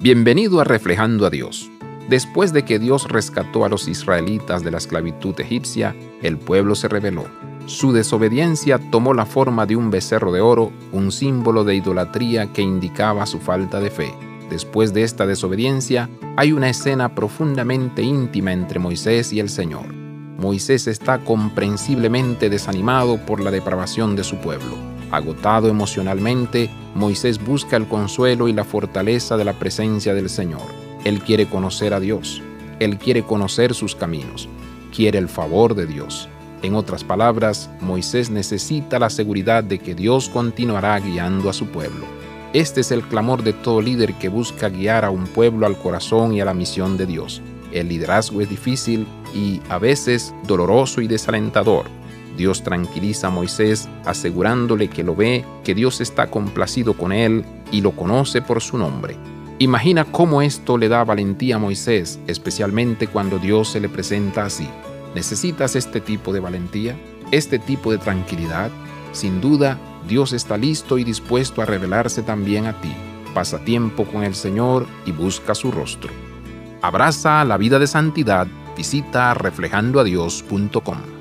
Bienvenido a Reflejando a Dios. Después de que Dios rescató a los israelitas de la esclavitud egipcia, el pueblo se rebeló. Su desobediencia tomó la forma de un becerro de oro, un símbolo de idolatría que indicaba su falta de fe. Después de esta desobediencia, hay una escena profundamente íntima entre Moisés y el Señor. Moisés está comprensiblemente desanimado por la depravación de su pueblo. Agotado emocionalmente, Moisés busca el consuelo y la fortaleza de la presencia del Señor. Él quiere conocer a Dios. Él quiere conocer sus caminos. Quiere el favor de Dios. En otras palabras, Moisés necesita la seguridad de que Dios continuará guiando a su pueblo. Este es el clamor de todo líder que busca guiar a un pueblo al corazón y a la misión de Dios. El liderazgo es difícil y a veces doloroso y desalentador. Dios tranquiliza a Moisés asegurándole que lo ve, que Dios está complacido con él y lo conoce por su nombre. Imagina cómo esto le da valentía a Moisés, especialmente cuando Dios se le presenta así. ¿Necesitas este tipo de valentía? ¿Este tipo de tranquilidad? Sin duda, Dios está listo y dispuesto a revelarse también a ti. Pasa tiempo con el Señor y busca su rostro. Abraza la vida de santidad. Visita reflejandoadios.com.